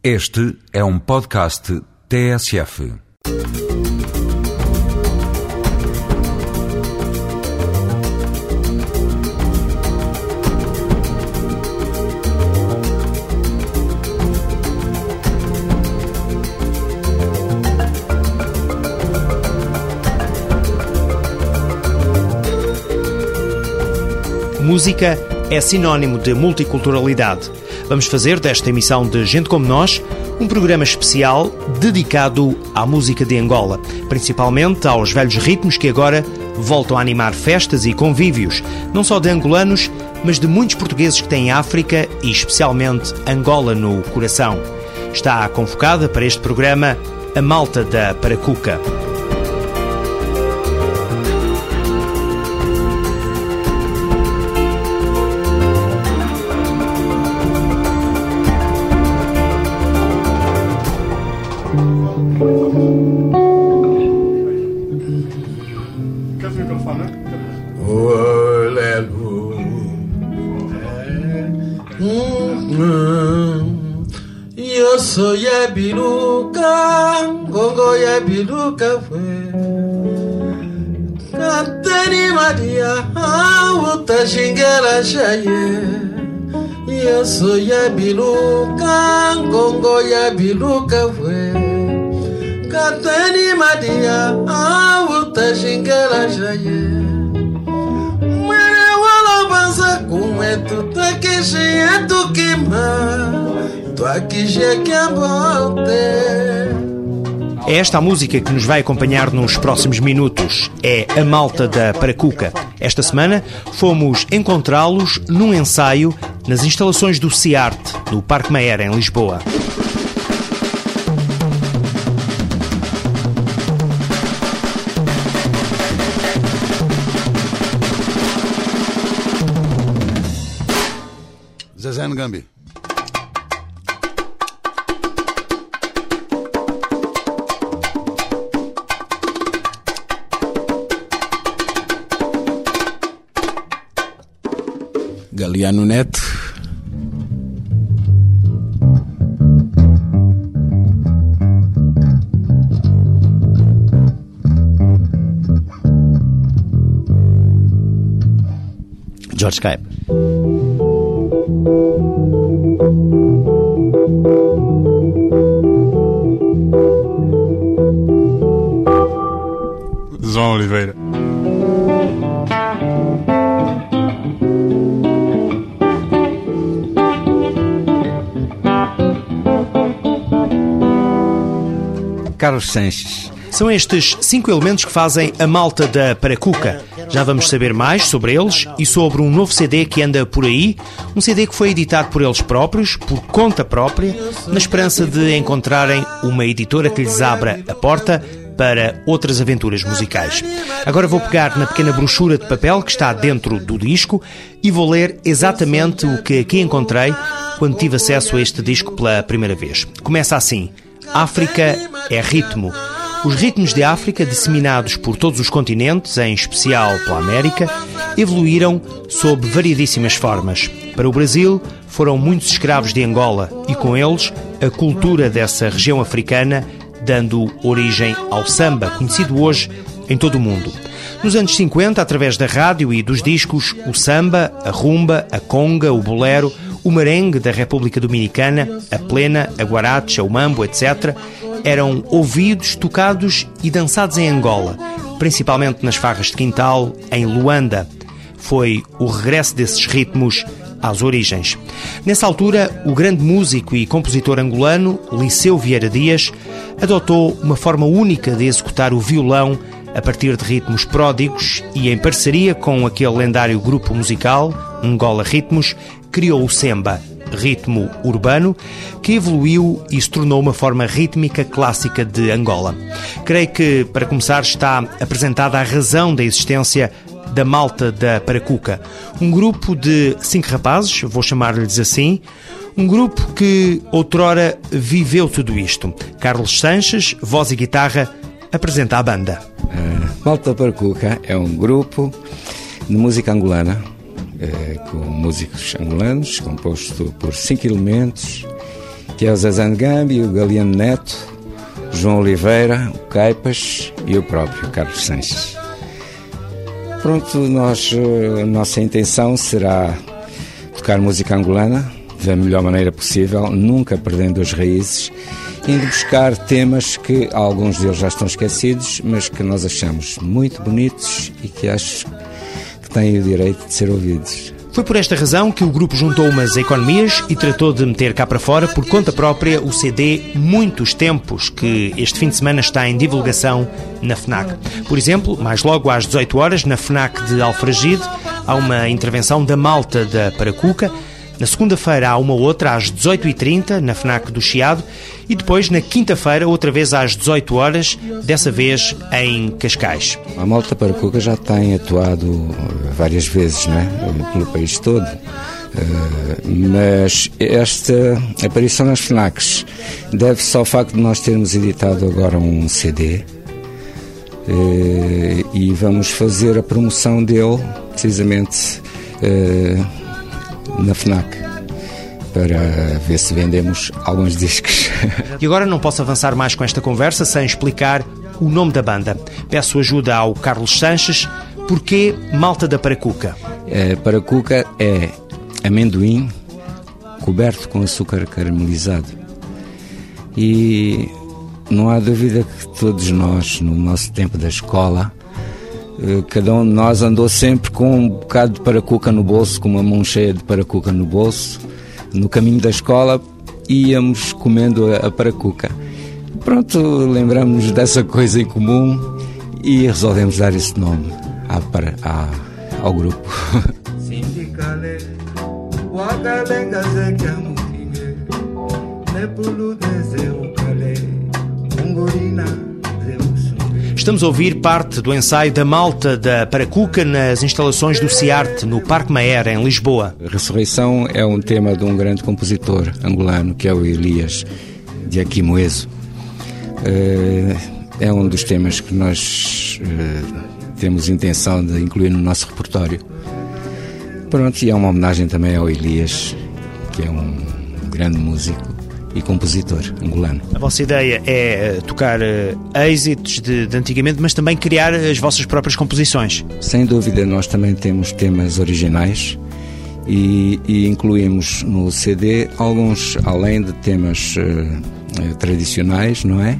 Este é um podcast TSF. Música é sinónimo de multiculturalidade. Vamos fazer desta emissão de Gente Como Nós um programa especial dedicado à música de Angola, principalmente aos velhos ritmos que agora voltam a animar festas e convívios, não só de angolanos, mas de muitos portugueses que têm África e especialmente Angola no coração. Está convocada para este programa a Malta da Paracuca. so ye biluka, gogo ye biluka fwe. Kapteni Maria, utashingela shaye. Yesu ye biluka, gogo ye biluka fwe. Kapteni Maria, utashingela shaye. É esta a música que nos vai acompanhar nos próximos minutos. É a Malta da Paracuca. Esta semana fomos encontrá-los num ensaio nas instalações do CIARTE, no Parque Mayer, em Lisboa. Zezé Ngambi. Galiano Neto. George Skype. João Oliveira. Carlos Sanches. São estes cinco elementos que fazem a malta da Paracuca. Já vamos saber mais sobre eles e sobre um novo CD que anda por aí. Um CD que foi editado por eles próprios, por conta própria, na esperança de encontrarem uma editora que lhes abra a porta para outras aventuras musicais. Agora vou pegar na pequena brochura de papel que está dentro do disco e vou ler exatamente o que aqui encontrei quando tive acesso a este disco pela primeira vez. Começa assim: África é ritmo. Os ritmos de África, disseminados por todos os continentes, em especial pela América, evoluíram sob variedíssimas formas. Para o Brasil, foram muitos escravos de Angola e, com eles, a cultura dessa região africana, dando origem ao samba, conhecido hoje em todo o mundo. Nos anos 50, através da rádio e dos discos, o samba, a rumba, a conga, o bolero, o merengue da República Dominicana, a plena, a guaracha, o mambo, etc., eram ouvidos, tocados e dançados em Angola, principalmente nas farras de quintal, em Luanda. Foi o regresso desses ritmos às origens. Nessa altura, o grande músico e compositor angolano, Liceu Vieira Dias, adotou uma forma única de executar o violão a partir de ritmos pródigos e, em parceria com aquele lendário grupo musical, Angola Ritmos, criou o Semba, ritmo urbano, que evoluiu e se tornou uma forma rítmica clássica de Angola. Creio que, para começar, está apresentada a razão da existência da Malta da Paracuca, um grupo de cinco rapazes, vou chamar-lhes assim, um grupo que outrora viveu tudo isto. Carlos Sanches, voz e guitarra, apresenta a banda. Uh, Malta Paracuca é um grupo de música angolana, com músicos angolanos, composto por cinco elementos que é o Zezan Gambi, o Galeano Neto, João Oliveira, o Caipas e o próprio Carlos Sanches. Pronto, nós, a nossa intenção será tocar música angolana da melhor maneira possível, nunca perdendo as raízes, indo buscar temas que alguns deles já estão esquecidos, mas que nós achamos muito bonitos e que acho que têm o direito de ser ouvidos. Foi por esta razão que o grupo juntou umas economias e tratou de meter cá para fora, por conta própria, o CD Muitos Tempos, que este fim de semana está em divulgação na FNAC. Por exemplo, mais logo às 18 horas, na FNAC de Alfragide, há uma intervenção da Malta da Paracuca, na segunda-feira há uma outra às 18h30 na FNAC do Chiado e depois na quinta-feira outra vez às 18 horas, dessa vez em Cascais. A Malta Paracuca já tem atuado várias vezes, né, pelo país todo. Uh, mas esta aparição nas FNACs deve-se ao facto de nós termos editado agora um CD uh, e vamos fazer a promoção dele precisamente uh, na FNAC para ver se vendemos alguns discos. E agora não posso avançar mais com esta conversa sem explicar o nome da banda. Peço ajuda ao Carlos Sanches. Porquê Malta da Paracuca? É, paracuca é amendoim coberto com açúcar caramelizado. E não há dúvida que todos nós, no nosso tempo da escola, cada um de nós andou sempre com um bocado de paracuca no bolso, com uma mão cheia de paracuca no bolso. No caminho da escola íamos comendo a, paracuca. Pronto, lembramos dessa coisa em comum e resolvemos dar esse nome à, à, ao grupo. Estamos a ouvir parte do ensaio da Malta da Paracuca nas instalações do CIARTE, no Parque Maer, em Lisboa. A Ressurreição é um tema de um grande compositor angolano, que é o Elias de Aquimoeso. Eh, é um dos temas que nós eh, temos intenção de incluir no nosso repertório. Pronto, e é uma homenagem também ao Elias, que é um grande músico e compositor angolano. A vossa ideia é eh, tocar uh, êxitos de, de, antigamente, mas também criar as vossas próprias composições. Sem dúvida, nós também temos temas originais e, e incluímos no CD alguns, além de temas uh, tradicionais, não é?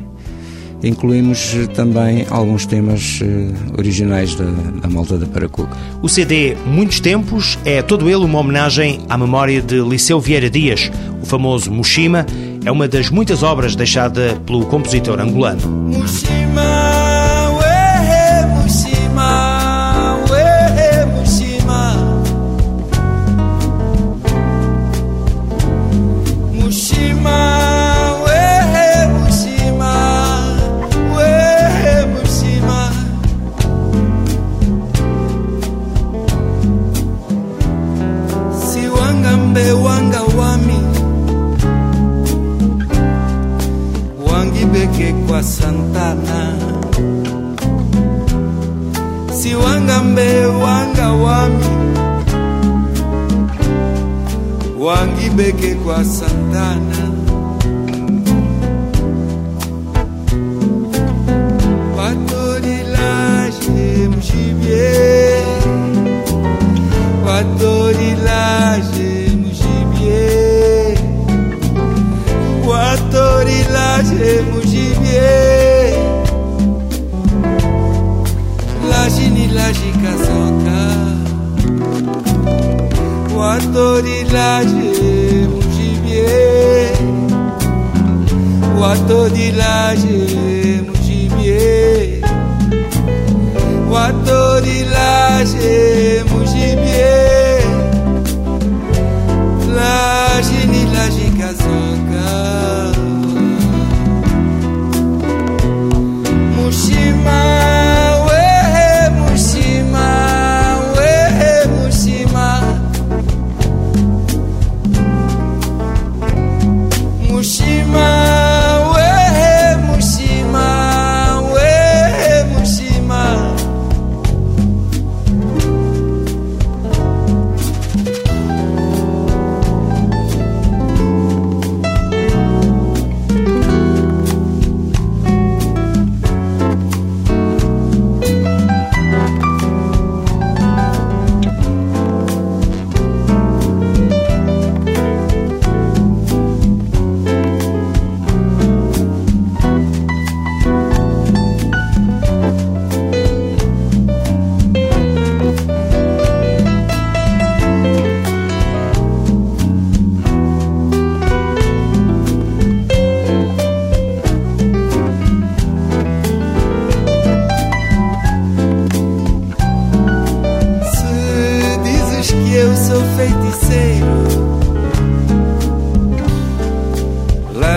Incluímos também alguns temas originais da, da Malta da Paracuca. O CD Muitos Tempos é todo ele uma homenagem à memória de Liceu Vieira Dias, o famoso Mushima, é uma das muitas obras deixada pelo compositor angolano. Mushima.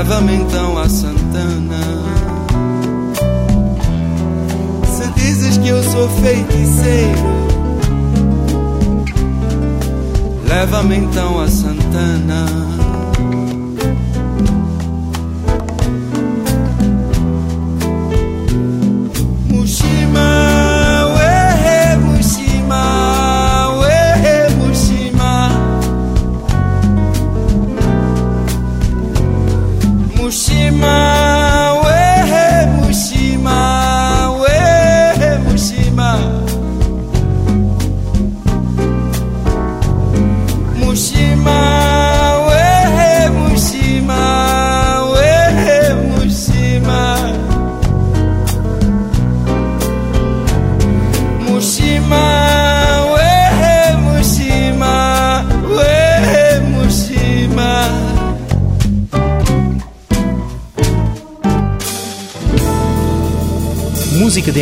Leva-me então a Santana. Se dizes que eu sou feiticeiro, leva-me então a Santana.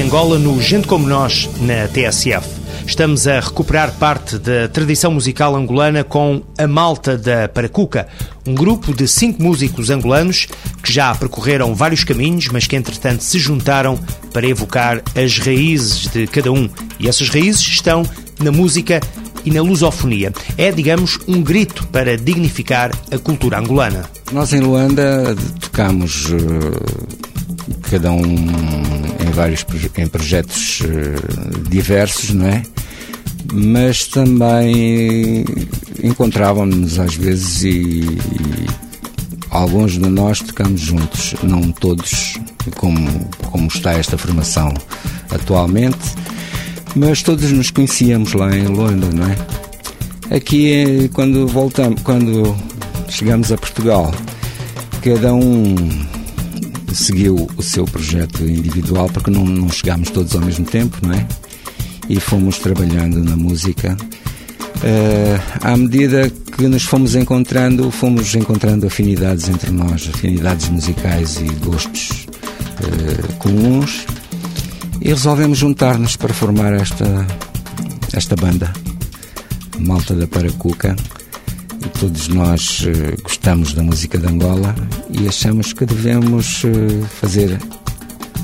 Angola no Gente Como Nós, na TSF. Estamos a recuperar parte da tradição musical angolana com a Malta da Paracuca, um grupo de cinco músicos angolanos que já percorreram vários caminhos, mas que entretanto se juntaram para evocar as raízes de cada um. E essas raízes estão na música e na lusofonia. É, digamos, um grito para dignificar a cultura angolana. Nós em Luanda tocamos eh, cada um em vários em projetos eh, diversos, não é? Mas também encontrávamos-nos às vezes e, e alguns de nós tocamos juntos, não todos, como, como está esta formação atualmente, mas todos nos conhecíamos lá em Luanda, não é? Aqui, eh, quando voltamos, quando chegamos a Portugal, cada um seguiu o seu projeto individual, porque não, não chegámos todos ao mesmo tempo, não é? E fomos trabalhando na música. Eh, à medida que nos fomos encontrando, fomos encontrando afinidades entre nós, afinidades musicais e gostos eh, comuns, e resolvemos juntar-nos para formar esta, esta banda, Malta da Paracuca. Todos nós eh, gostamos da música de Angola e achamos que devemos eh, fazer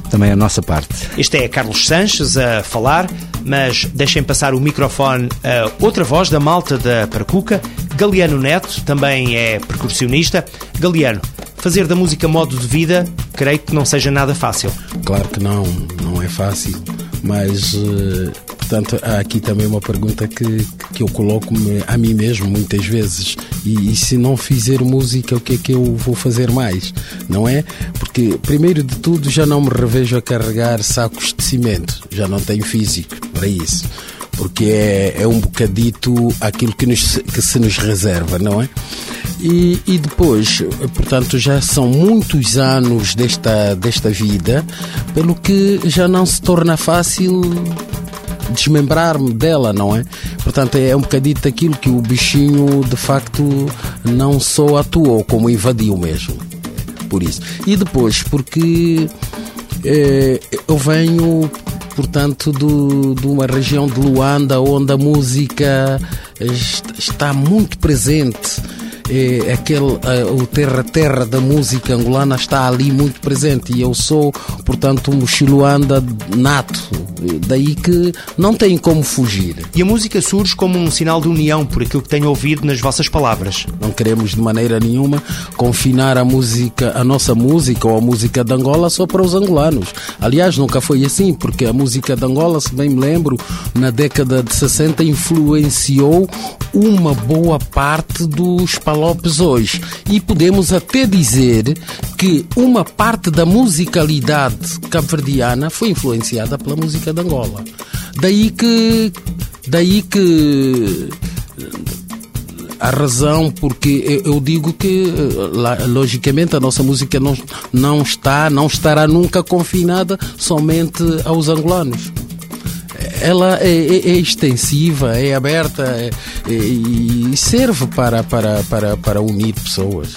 também a nossa parte. Este é Carlos Sanches a falar, mas deixem passar o microfone a outra voz da malta da Paracuca, Galeano Neto, também é percussionista. Galeano, fazer da música modo de vida, creio que não seja nada fácil. Claro que não, não é fácil, mas eh, portanto há aqui também uma pergunta que, que eu coloco a mim mesmo muitas vezes e, e se não fizer música o que é que eu vou fazer mais, não é? Porque primeiro de tudo já não me revejo a carregar sacos de cimento, já não tenho físico para isso porque é, é um bocadito aquilo que, nos, que se nos reserva, não é? E, e depois, portanto, já são muitos anos desta, desta vida, pelo que já não se torna fácil desmembrar-me dela, não é? Portanto, é um bocadito aquilo que o bichinho de facto não só atuou, como invadiu mesmo. Por isso. E depois, porque eh, eu venho portanto, do, de uma região de Luanda onde a música est- está muito presente. É, aquele, eh, o terra-terra da música angolana está ali muito presente e eu sou, portanto, um mochiluanda nato. Daí que não tem como fugir. E a música surge como um sinal de união, por aquilo que tenho ouvido nas vossas palavras. Não queremos de maneira nenhuma confinar a música, a nossa música ou a música de Angola só para os angolanos. Aliás, nunca foi assim, porque a música de Angola, se bem me lembro, na década de 60 influenciou uma boa parte dos palopes hoje. E podemos até dizer que uma parte da musicalidade cabo-verdiana foi influenciada pela música de Angola. Daí que daí que a razão porque eu digo que eh, logicamente a nossa música não, não está não estará nunca confinada somente aos angolanos ela é, é- é extensiva é aberta é- é- e serve para, para, para, para unir pessoas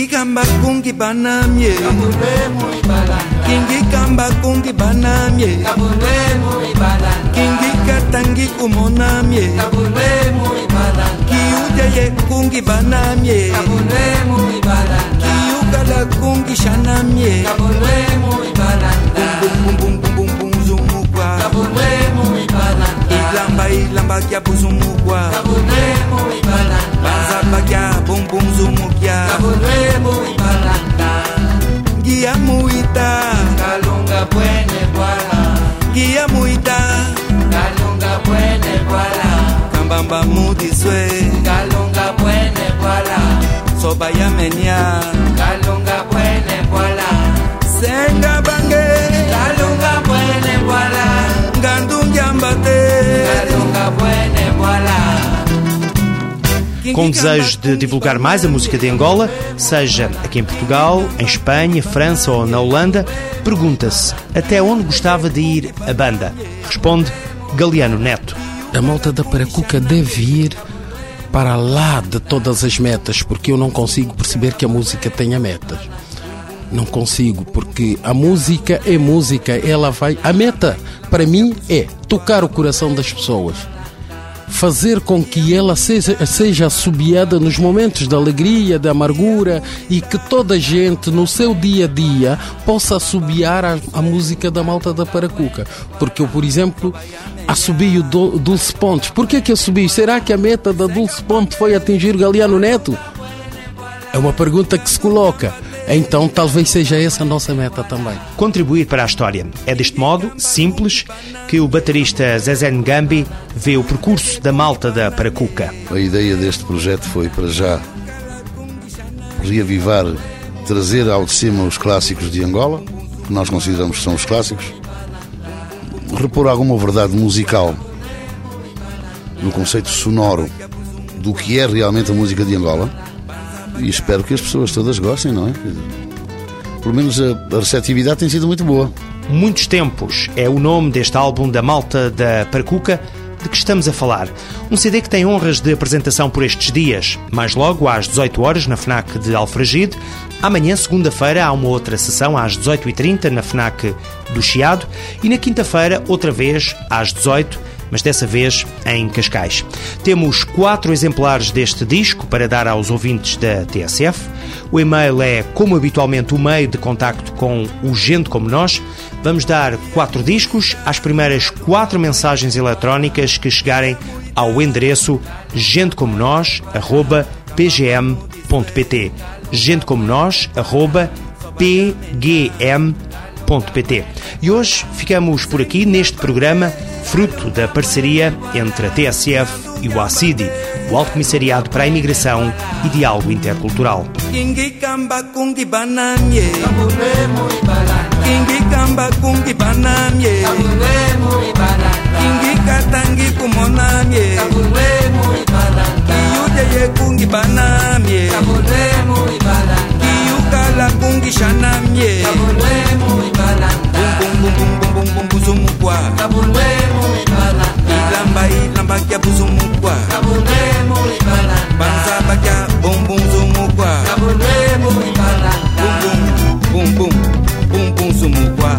Kingikamba kungi banamye. Kabulemu ibalanda Kingikamba kungi banamye. Kabulemu ibalanda Kingikatangi umonamye Kabulemu ibalanda Kiujaye kungi banamye. Kabulemu ibalanda Kiugala kungi shanamye. Kabulemu ibalanda Bum bum bum bum bum zumukwa. Kabulemu ibalanda Ilamba ilamba kya buzumukwa. Kabulemu banzambaka bumbumzumuka ngiya muita. Ngiya muita. Kambamba mudiswe soba ya menia senga bange ngandungyamba te Com desejo de divulgar mais a música de Angola, seja aqui em Portugal, em Espanha, França ou na Holanda, pergunta-se até onde gostava de ir a banda. Responde Galeano Neto. A malta da Paracuca deve ir para lá de todas as metas, porque eu não consigo perceber que a música tenha metas. Não consigo, porque a música é música, ela vai. A meta, para mim, é tocar o coração das pessoas. Fazer com que ela seja, seja assobiada nos momentos de alegria, de amargura e que toda a gente, no seu dia a dia, possa assobiar a, a música da malta da Paracuca. Porque eu, por exemplo, assobio do, Dulce Pontes. Por que que assobio? Será que a meta da Dulce Pontes foi atingir Galeano Neto? É uma pergunta que se coloca. Então talvez seja essa a nossa meta também. Contribuir para a história. É deste modo, simples, que o baterista Zezé Ngambi vê o percurso da malta da Paracuca. A ideia deste projeto foi, para já, reavivar, trazer ao de cima os clássicos de Angola, que nós consideramos que são os clássicos, repor alguma verdade musical no conceito sonoro do que é realmente a música de Angola e espero que as pessoas todas gostem, não é? Pelo menos a, receptividade tem sido muito boa. Muitos Tempos é o nome deste álbum da malta da Paracuca de que estamos a falar. Um CD que tem honras de apresentação por estes dias. Mais logo, às 18 horas na FNAC de Alfragide. Amanhã, segunda-feira, há uma outra sessão às 18h30 na FNAC do Chiado. E na quinta-feira, outra vez, às 18 mas dessa vez em Cascais. Temos quatro exemplares deste disco para dar aos ouvintes da TSF. O e-mail é, como habitualmente, o meio de contacto com o Gente Como Nós. Vamos dar quatro discos às primeiras quatro mensagens eletrónicas que chegarem ao endereço gentecomonós.pgm.pt gentecomonós.pgm.pt E hoje ficamos por aqui neste programa fruto da parceria entre a TSF e o ACIDI, o Alto Comissariado para a Imigração e Diálogo Intercultural. mbumbumbumbumbu buzumukwa ilamba ilambakya buzumukwa banzabakya bombunzumukwa bumbum bumbum bumbunzumukwa